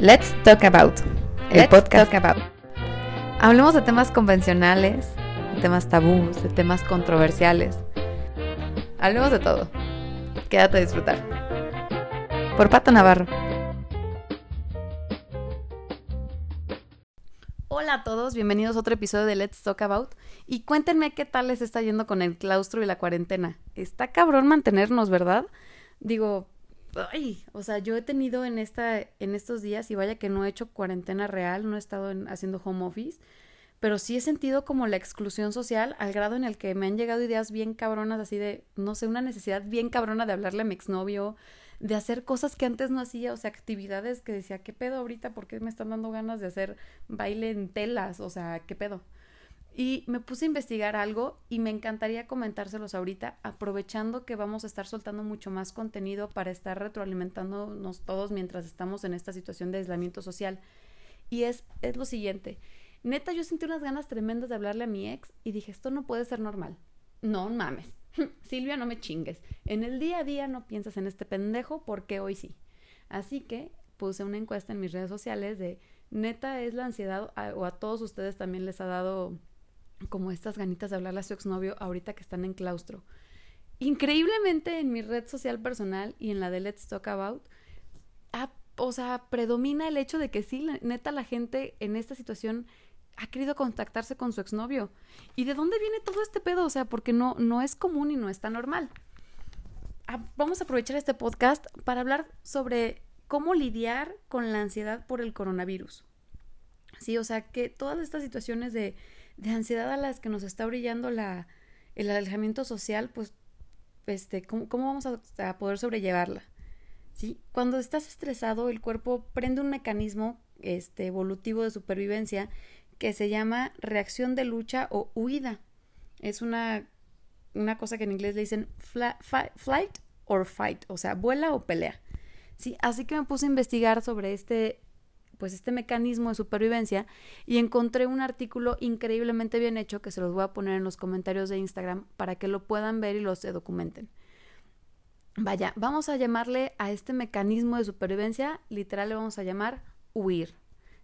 Let's Talk About, el Let's podcast. Talk About. Hablemos de temas convencionales, de temas tabús, de temas controversiales. Hablemos de todo. Quédate a disfrutar. Por Pato Navarro. Hola a todos, bienvenidos a otro episodio de Let's Talk About. Y cuéntenme qué tal les está yendo con el claustro y la cuarentena. Está cabrón mantenernos, ¿verdad? Digo, ay, o sea, yo he tenido en esta, en estos días, y vaya que no he hecho cuarentena real, no he estado en- haciendo home office, pero sí he sentido como la exclusión social al grado en el que me han llegado ideas bien cabronas, así de, no sé, una necesidad bien cabrona de hablarle a mi exnovio, de hacer cosas que antes no hacía, o sea, actividades que decía, ¿qué pedo ahorita? ¿Por qué me están dando ganas de hacer baile en telas? O sea, ¿qué pedo? Y me puse a investigar algo y me encantaría comentárselos ahorita, aprovechando que vamos a estar soltando mucho más contenido para estar retroalimentándonos todos mientras estamos en esta situación de aislamiento social. Y es, es lo siguiente. Neta, yo sentí unas ganas tremendas de hablarle a mi ex y dije, esto no puede ser normal. No mames. Silvia, no me chingues. En el día a día no piensas en este pendejo porque hoy sí. Así que puse una encuesta en mis redes sociales de, neta, es la ansiedad o a todos ustedes también les ha dado como estas ganitas de hablarle a su exnovio ahorita que están en claustro. Increíblemente en mi red social personal y en la de Let's Talk About, o sea, predomina el hecho de que sí, neta, la gente en esta situación ha querido contactarse con su exnovio. ¿Y de dónde viene todo este pedo? O sea, porque no, no es común y no está normal. Ah, vamos a aprovechar este podcast para hablar sobre cómo lidiar con la ansiedad por el coronavirus. Sí, o sea, que todas estas situaciones de, de ansiedad a las que nos está brillando la, el alejamiento social, pues, este, ¿cómo, cómo vamos a, poder sobrellevarla? ¿sí? Cuando estás estresado, el cuerpo prende un mecanismo este, evolutivo de supervivencia que se llama reacción de lucha o huida. Es una, una cosa que en inglés le dicen flight or fight, o sea, vuela o pelea. Sí, así que me puse a investigar sobre este pues este mecanismo de supervivencia y encontré un artículo increíblemente bien hecho que se los voy a poner en los comentarios de Instagram para que lo puedan ver y los se documenten. Vaya, vamos a llamarle a este mecanismo de supervivencia, literal le vamos a llamar huir.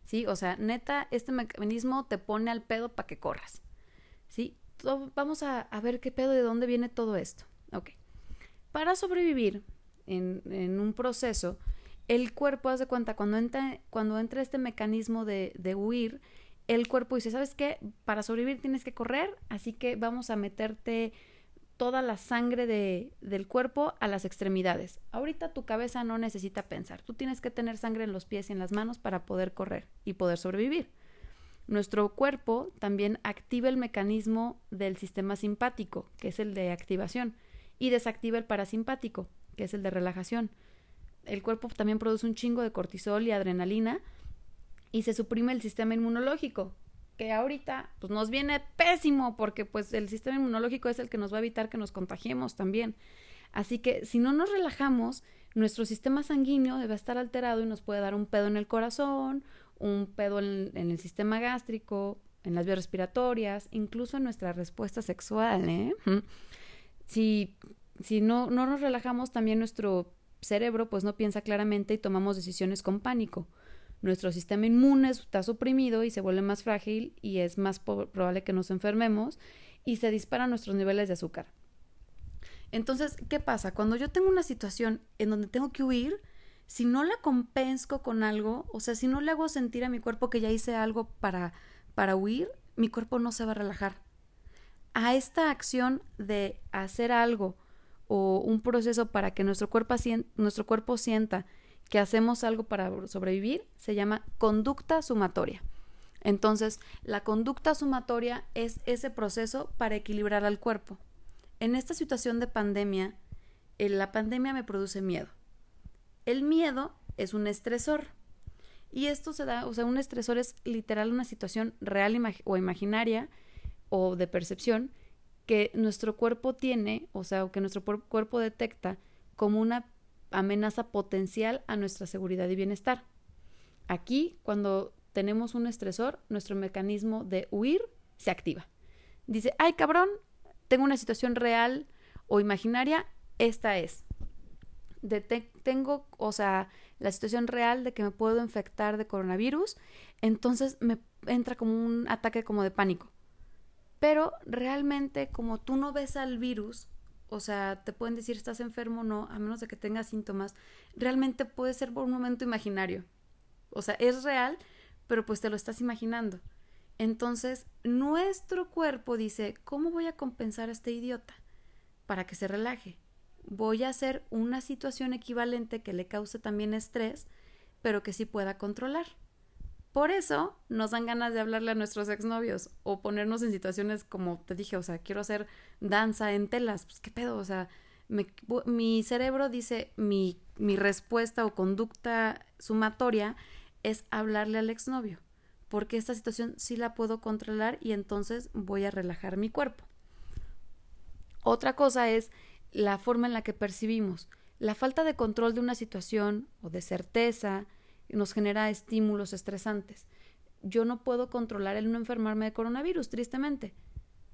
¿Sí? O sea, neta, este mecanismo te pone al pedo para que corras. ¿Sí? Vamos a, ver qué pedo, de dónde viene todo esto. Ok. Para sobrevivir en un proceso, el cuerpo, haz de cuenta, cuando entra, cuando entra este mecanismo de, de huir, el cuerpo dice, ¿sabes qué? Para sobrevivir tienes que correr, así que vamos a meterte toda la sangre de, del cuerpo a las extremidades. Ahorita tu cabeza no necesita pensar, tú tienes que tener sangre en los pies y en las manos para poder correr y poder sobrevivir. Nuestro cuerpo también activa el mecanismo del sistema simpático, que es el de activación, y desactiva el parasimpático, que es el de relajación. El cuerpo también produce un chingo de cortisol y adrenalina y se suprime el sistema inmunológico, que ahorita pues nos viene pésimo porque pues el sistema inmunológico es el que nos va a evitar que nos contagiemos también. Así que si no nos relajamos, nuestro sistema sanguíneo debe estar alterado y nos puede dar un pedo en el corazón, un pedo en, el sistema gástrico, en las vías respiratorias, incluso en nuestra respuesta sexual. ¿eh? Si, si no, no nos relajamos, también nuestro cerebro pues no piensa claramente y tomamos decisiones con pánico. Nuestro sistema inmune está suprimido y se vuelve más frágil y es más probable que nos enfermemos y se disparan nuestros niveles de azúcar. Entonces, ¿qué pasa? Cuando yo tengo una situación en donde tengo que huir, si no la compenso con algo, o sea, si no le hago sentir a mi cuerpo que ya hice algo para, para huir, mi cuerpo no se va a relajar. A esta acción de hacer algo o un proceso para que nuestro cuerpo, nuestro cuerpo sienta que hacemos algo para sobrevivir se llama conducta sumatoria. Entonces, la conducta sumatoria es ese proceso para equilibrar al cuerpo. En esta situación de pandemia, eh, la pandemia me produce miedo. El miedo es un estresor. Y esto se da, o sea, un estresor es literal una situación real o imaginaria o de percepción que nuestro cuerpo tiene, o sea, o que nuestro cuerpo detecta como una amenaza potencial a nuestra seguridad y bienestar. Aquí, cuando tenemos un estresor, nuestro mecanismo de huir se activa. Dice, ay cabrón, tengo una situación real o imaginaria, esta es. Tengo, o sea, la situación real de que me puedo infectar de coronavirus, entonces me entra como un ataque como de pánico. Pero realmente como tú no ves al virus, o sea, te pueden decir estás enfermo o no, a menos de que tengas síntomas, realmente puede ser por un momento imaginario. O sea, es real, pero pues te lo estás imaginando. Entonces, nuestro cuerpo dice, ¿cómo voy a compensar a este idiota? Para que se relaje. Voy a hacer una situación equivalente que le cause también estrés, pero que sí pueda controlar. Por eso nos dan ganas de hablarle a nuestros exnovios o ponernos en situaciones como te dije, o sea, quiero hacer danza en telas, pues qué pedo, o sea, mi cerebro dice mi, mi respuesta o conducta sumatoria es hablarle al exnovio porque esta situación sí la puedo controlar y entonces voy a relajar mi cuerpo. Otra cosa es la forma en la que percibimos. La falta de control de una situación o de certeza nos genera estímulos estresantes. Yo no puedo controlar el no enfermarme de coronavirus, tristemente.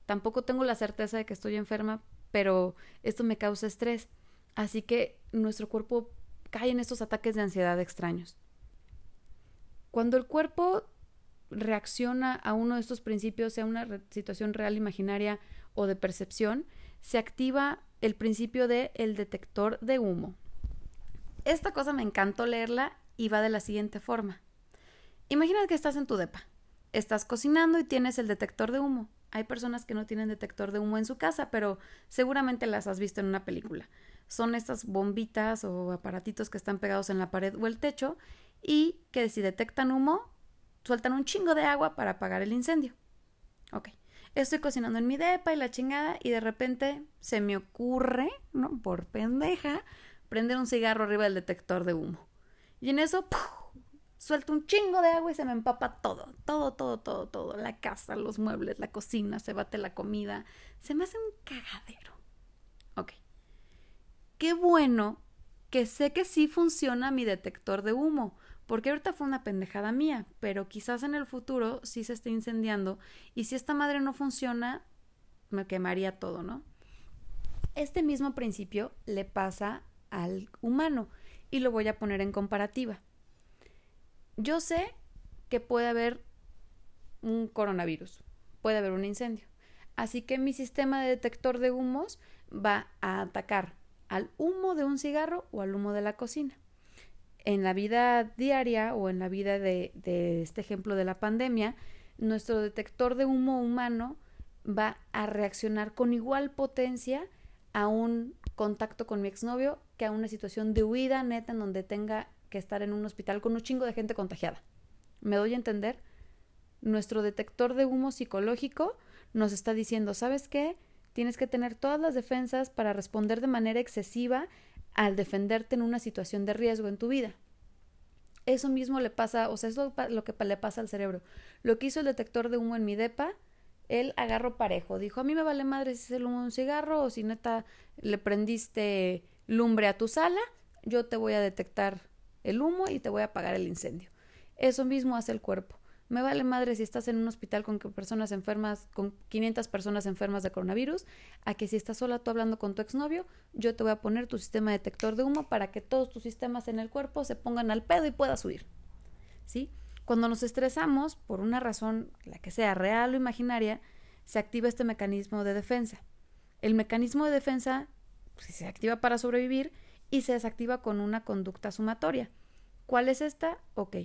Tampoco tengo la certeza de que estoy enferma, pero esto me causa estrés. Así que nuestro cuerpo cae en estos ataques de ansiedad extraños. Cuando el cuerpo reacciona a uno de estos principios, sea una situación real, imaginaria o de percepción, se activa el principio de el detector de humo. Esta cosa me encantó leerla y va de la siguiente forma. Imagina que estás en tu depa. Estás cocinando y tienes el detector de humo. Hay personas que no tienen detector de humo en su casa, pero seguramente las has visto en una película. Son estas bombitas o aparatitos que están pegados en la pared o el techo y que si detectan humo, sueltan un chingo de agua para apagar el incendio. Ok. Estoy cocinando en mi depa y la chingada y de repente se me ocurre, ¿no? Por pendeja, prender un cigarro arriba del detector de humo. Y en eso, suelto un chingo de agua y se me empapa todo, todo, todo, todo, todo. La casa, los muebles, la cocina, se bate la comida. Se me hace un cagadero. Ok. Qué bueno que sé que sí funciona mi detector de humo porque ahorita fue una pendejada mía, pero quizás en el futuro sí se esté incendiando y si esta madre no funciona, me quemaría todo, ¿no? Este mismo principio le pasa al humano y lo voy a poner en comparativa. Yo sé que puede haber un coronavirus, puede haber un incendio. Así que mi sistema de detector de humos va a atacar al humo de un cigarro o al humo de la cocina en la vida diaria o en la vida de, de, este ejemplo de la pandemia, nuestro detector de humo humano va a reaccionar con igual potencia a un contacto con mi exnovio que a una situación de huida neta en donde tenga que estar en un hospital con un chingo de gente contagiada. ¿Me doy a entender? Nuestro detector de humo psicológico nos está diciendo, ¿sabes qué? Tienes que tener todas las defensas para responder de manera excesiva al defenderte en una situación de riesgo en tu vida. Eso mismo le pasa, o sea, es lo, que le pasa al cerebro. Lo que hizo el detector de humo en mi depa, él agarró parejo. Dijo, a mí me vale madre si es el humo un cigarro o si neta le prendiste lumbre a tu sala, yo te voy a detectar el humo y te voy a apagar el incendio. Eso mismo hace el cuerpo. Me vale madre si estás en un hospital con personas enfermas, con 500 personas enfermas de coronavirus, a que si estás sola tú hablando con tu exnovio, yo te voy a poner tu sistema detector de humo para que todos tus sistemas en el cuerpo se pongan al pedo y puedas huir. ¿Sí? Cuando nos estresamos, por una razón, la que sea real o imaginaria, se activa este mecanismo de defensa. El mecanismo de defensa pues, se activa para sobrevivir y se desactiva con una conducta sumatoria. ¿Cuál es esta? Ok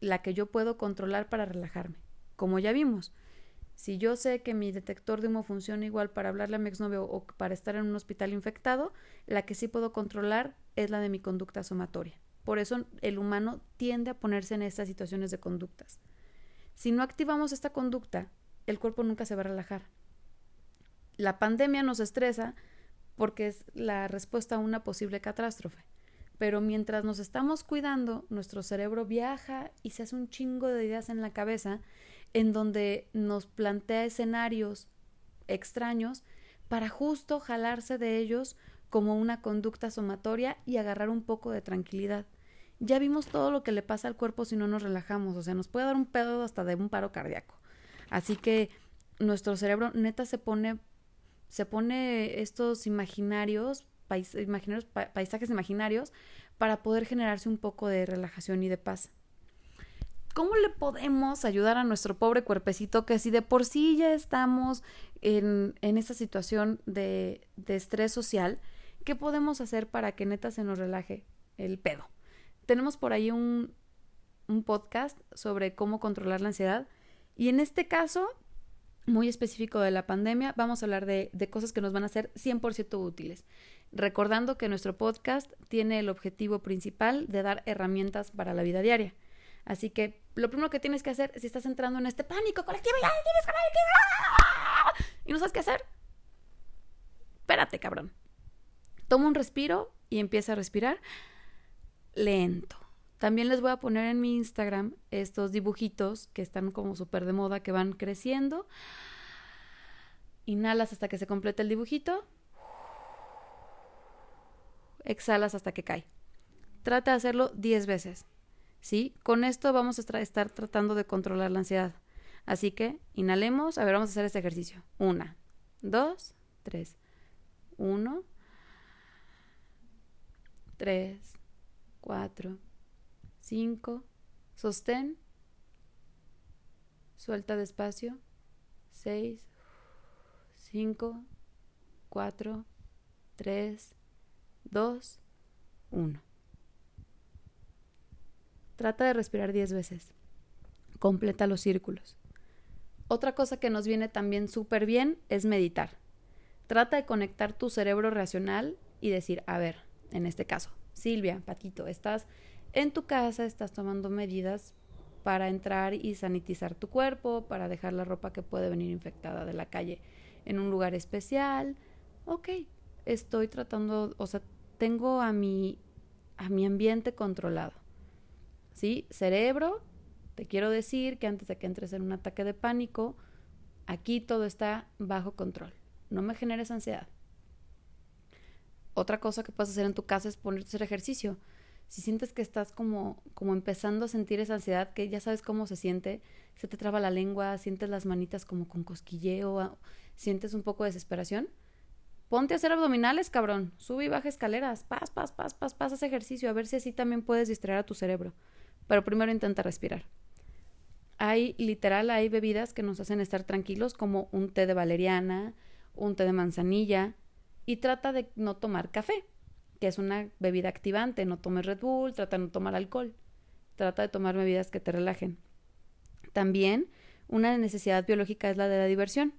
la que yo puedo controlar para relajarme. Como ya vimos, si yo sé que mi detector de humo funciona igual para hablarle a mi exnovio o para estar en un hospital infectado, la que sí puedo controlar es la de mi conducta somatoria. Por eso el humano tiende a ponerse en estas situaciones de conductas. Si no activamos esta conducta, el cuerpo nunca se va a relajar. La pandemia nos estresa porque es la respuesta a una posible catástrofe pero mientras nos estamos cuidando, nuestro cerebro viaja y se hace un chingo de ideas en la cabeza en donde nos plantea escenarios extraños para justo jalarse de ellos como una conducta somatoria y agarrar un poco de tranquilidad. Ya vimos todo lo que le pasa al cuerpo si no nos relajamos, o sea, nos puede dar un pedo hasta de un paro cardíaco. Así que nuestro cerebro neta se pone se pone estos imaginarios imaginarios, paisajes imaginarios para poder generarse un poco de relajación y de paz. ¿Cómo le podemos ayudar a nuestro pobre cuerpecito que si de por sí ya estamos en, en esta situación de, de estrés social, qué podemos hacer para que neta se nos relaje el pedo? Tenemos por ahí un, podcast sobre cómo controlar la ansiedad y en este caso muy específico de la pandemia, vamos a hablar de, cosas que nos van a ser 100% útiles. Recordando que nuestro podcast tiene el objetivo principal de dar herramientas para la vida diaria. Así que lo primero que tienes que hacer si estás entrando en este pánico colectivo ya tienes y no sabes qué hacer, espérate, cabrón. Toma un respiro y empieza a respirar lento. También les voy a poner en mi Instagram estos dibujitos que están como súper de moda, que van creciendo. Inhalas hasta que se complete el dibujito. Exhalas hasta que cae. Trata de hacerlo 10 veces. ¿Sí? Con esto vamos a estar tratando de controlar la ansiedad. Así que inhalemos. A ver, vamos a hacer este ejercicio. Una, dos, tres. Uno, tres, cuatro. 5, sostén, suelta despacio, 6, 5, 4, 3, 2, 1. Trata de respirar 10 veces. Completa los círculos. Otra cosa que nos viene también súper bien es meditar. Trata de conectar tu cerebro racional y decir, a ver, en este caso, Silvia, Patito, estás en tu casa estás tomando medidas para entrar y sanitizar tu cuerpo, para dejar la ropa que puede venir infectada de la calle en un lugar especial. Ok, estoy tratando, o sea, tengo a mi, a mi ambiente controlado. ¿Sí? Cerebro, te quiero decir que antes de que entres en un ataque de pánico, aquí todo está bajo control. No me generes ansiedad. Otra cosa que puedes hacer en tu casa es ponerte a hacer ejercicio si sientes que estás como, como empezando a sentir esa ansiedad, que ya sabes cómo se siente, se te traba la lengua, sientes las manitas como con cosquilleo, sientes un poco de desesperación, ponte a hacer abdominales, cabrón, sube y baja escaleras, paz, paz, paz, paz, paz, haz ejercicio, a ver si así también puedes distraer a tu cerebro. Pero primero intenta respirar. Hay, literal, hay bebidas que nos hacen estar tranquilos, como un té de valeriana, un té de manzanilla, y trata de no tomar café que es una bebida activante. No tomes Red Bull, trata de no tomar alcohol. Trata de tomar bebidas que te relajen. También una necesidad biológica es la de la diversión.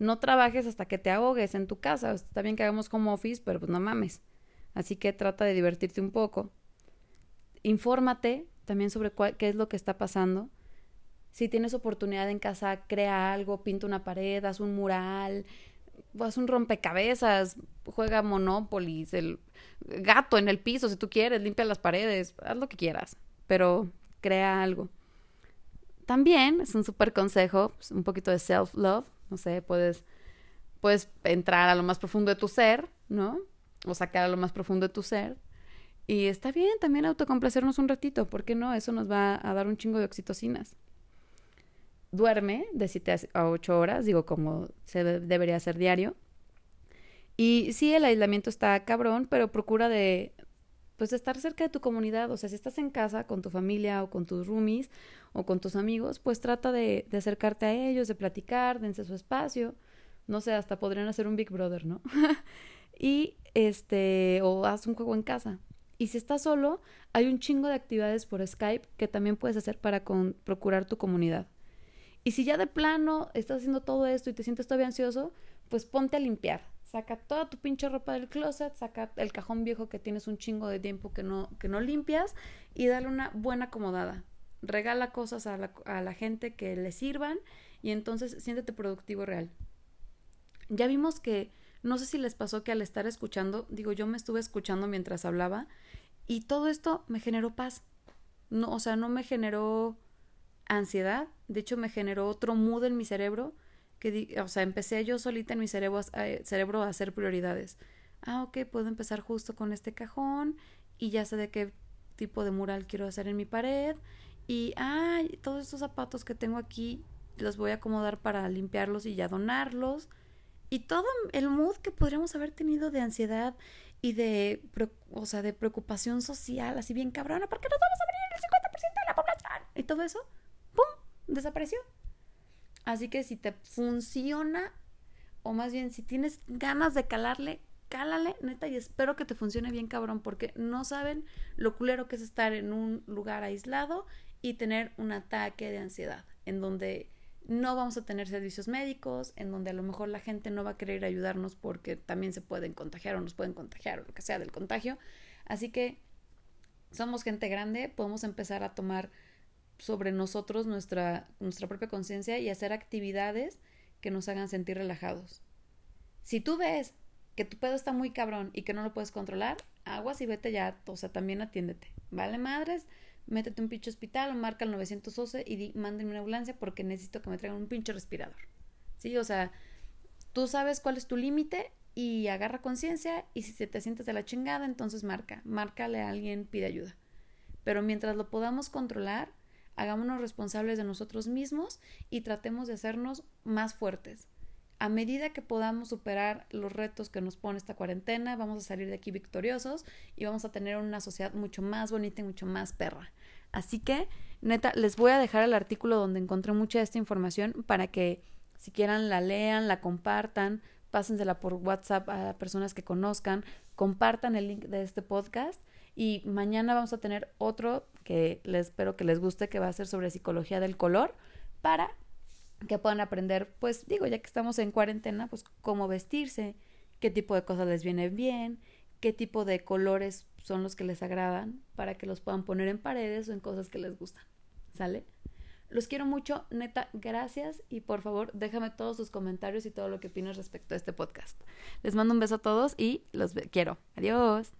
No trabajes hasta que te ahogues en tu casa. Está bien que hagamos como office, pero pues no mames. Así que trata de divertirte un poco. Infórmate también sobre qué es lo que está pasando. Si tienes oportunidad en casa, crea algo, pinta una pared, haz un mural, haz un rompecabezas, juega Monopoly, el gato en el piso si tú quieres, limpia las paredes, haz lo que quieras, pero crea algo. También es un súper consejo, pues, un poquito de self-love, no sé, puedes, puedes entrar a lo más profundo de tu ser, ¿no? O sacar a lo más profundo de tu ser. Y está bien también autocomplacernos un ratito, ¿por qué no? Eso nos va a dar un chingo de oxitocinas duerme de 7 a 8 horas, digo, como se debería hacer diario. Y sí, el aislamiento está cabrón, pero procura de, pues, estar cerca de tu comunidad. O sea, si estás en casa con tu familia o con tus roomies o con tus amigos, pues trata de, de acercarte a ellos, de platicar, dense su espacio. No sé, hasta podrían hacer un Big Brother, ¿no? y este, o haz un juego en casa. Y si estás solo, hay un chingo de actividades por Skype que también puedes hacer para con, procurar tu comunidad. Y si ya de plano estás haciendo todo esto y te sientes todavía ansioso, pues ponte a limpiar. Saca toda tu pinche ropa del closet, saca el cajón viejo que tienes un chingo de tiempo que no, que no limpias y dale una buena acomodada. Regala cosas a la, a la gente que le sirvan y entonces siéntete productivo real. Ya vimos que, no sé si les pasó que al estar escuchando, digo, yo me estuve escuchando mientras hablaba y todo esto me generó paz. No, o sea, no me generó ansiedad, de hecho me generó otro mood en mi cerebro, que, o sea, empecé yo solita en mi cerebro a, cerebro a hacer prioridades. Ah, ok, puedo empezar justo con este cajón y ya sé de qué tipo de mural quiero hacer en mi pared y, ah, todos estos zapatos que tengo aquí los voy a acomodar para limpiarlos y ya donarlos. Y todo el mood que podríamos haber tenido de ansiedad y de, o sea, de preocupación social, así bien cabrona, porque nos vamos a abrir el 50% de la población y todo eso, desapareció. Así que si te funciona, o más bien si tienes ganas de calarle, cálale, neta, y espero que te funcione bien, cabrón, porque no saben lo culero que es estar en un lugar aislado y tener un ataque de ansiedad, en donde no vamos a tener servicios médicos, en donde a lo mejor la gente no va a querer ayudarnos porque también se pueden contagiar o nos pueden contagiar o lo que sea del contagio. Así que somos gente grande, podemos empezar a tomar sobre nosotros nuestra, nuestra propia conciencia y hacer actividades que nos hagan sentir relajados. Si tú ves que tu pedo está muy cabrón y que no lo puedes controlar, aguas y vete ya, o sea, también atiéndete. Vale madres, métete un pinche hospital o marca el 911 y di, mándenme una ambulancia porque necesito que me traigan un pinche respirador. ¿Sí? O sea, tú sabes cuál es tu límite y agarra conciencia y si te sientes de la chingada, entonces marca, márcale a alguien, pide ayuda. Pero mientras lo podamos controlar, hagámonos responsables de nosotros mismos y tratemos de hacernos más fuertes a medida que podamos superar los retos que nos pone esta cuarentena, vamos a salir de aquí victoriosos y vamos a tener una sociedad mucho más bonita y mucho más perra. Así que, neta, les voy a dejar el artículo donde encontré mucha de esta información para que si quieran la lean, la compartan, pásensela por WhatsApp a personas que conozcan, compartan el link de este podcast y mañana vamos a tener otro que les espero que les guste que va a ser sobre psicología del color para que puedan aprender, pues digo, ya que estamos en cuarentena, pues cómo vestirse, qué tipo de cosas les viene bien, qué tipo de colores son los que les agradan para que los puedan poner en paredes o en cosas que les gustan. ¿Sale? Los quiero mucho, neta, gracias y por favor déjame todos sus comentarios y todo lo que opinas respecto a este podcast. Les mando un beso a todos y los quiero. Adiós.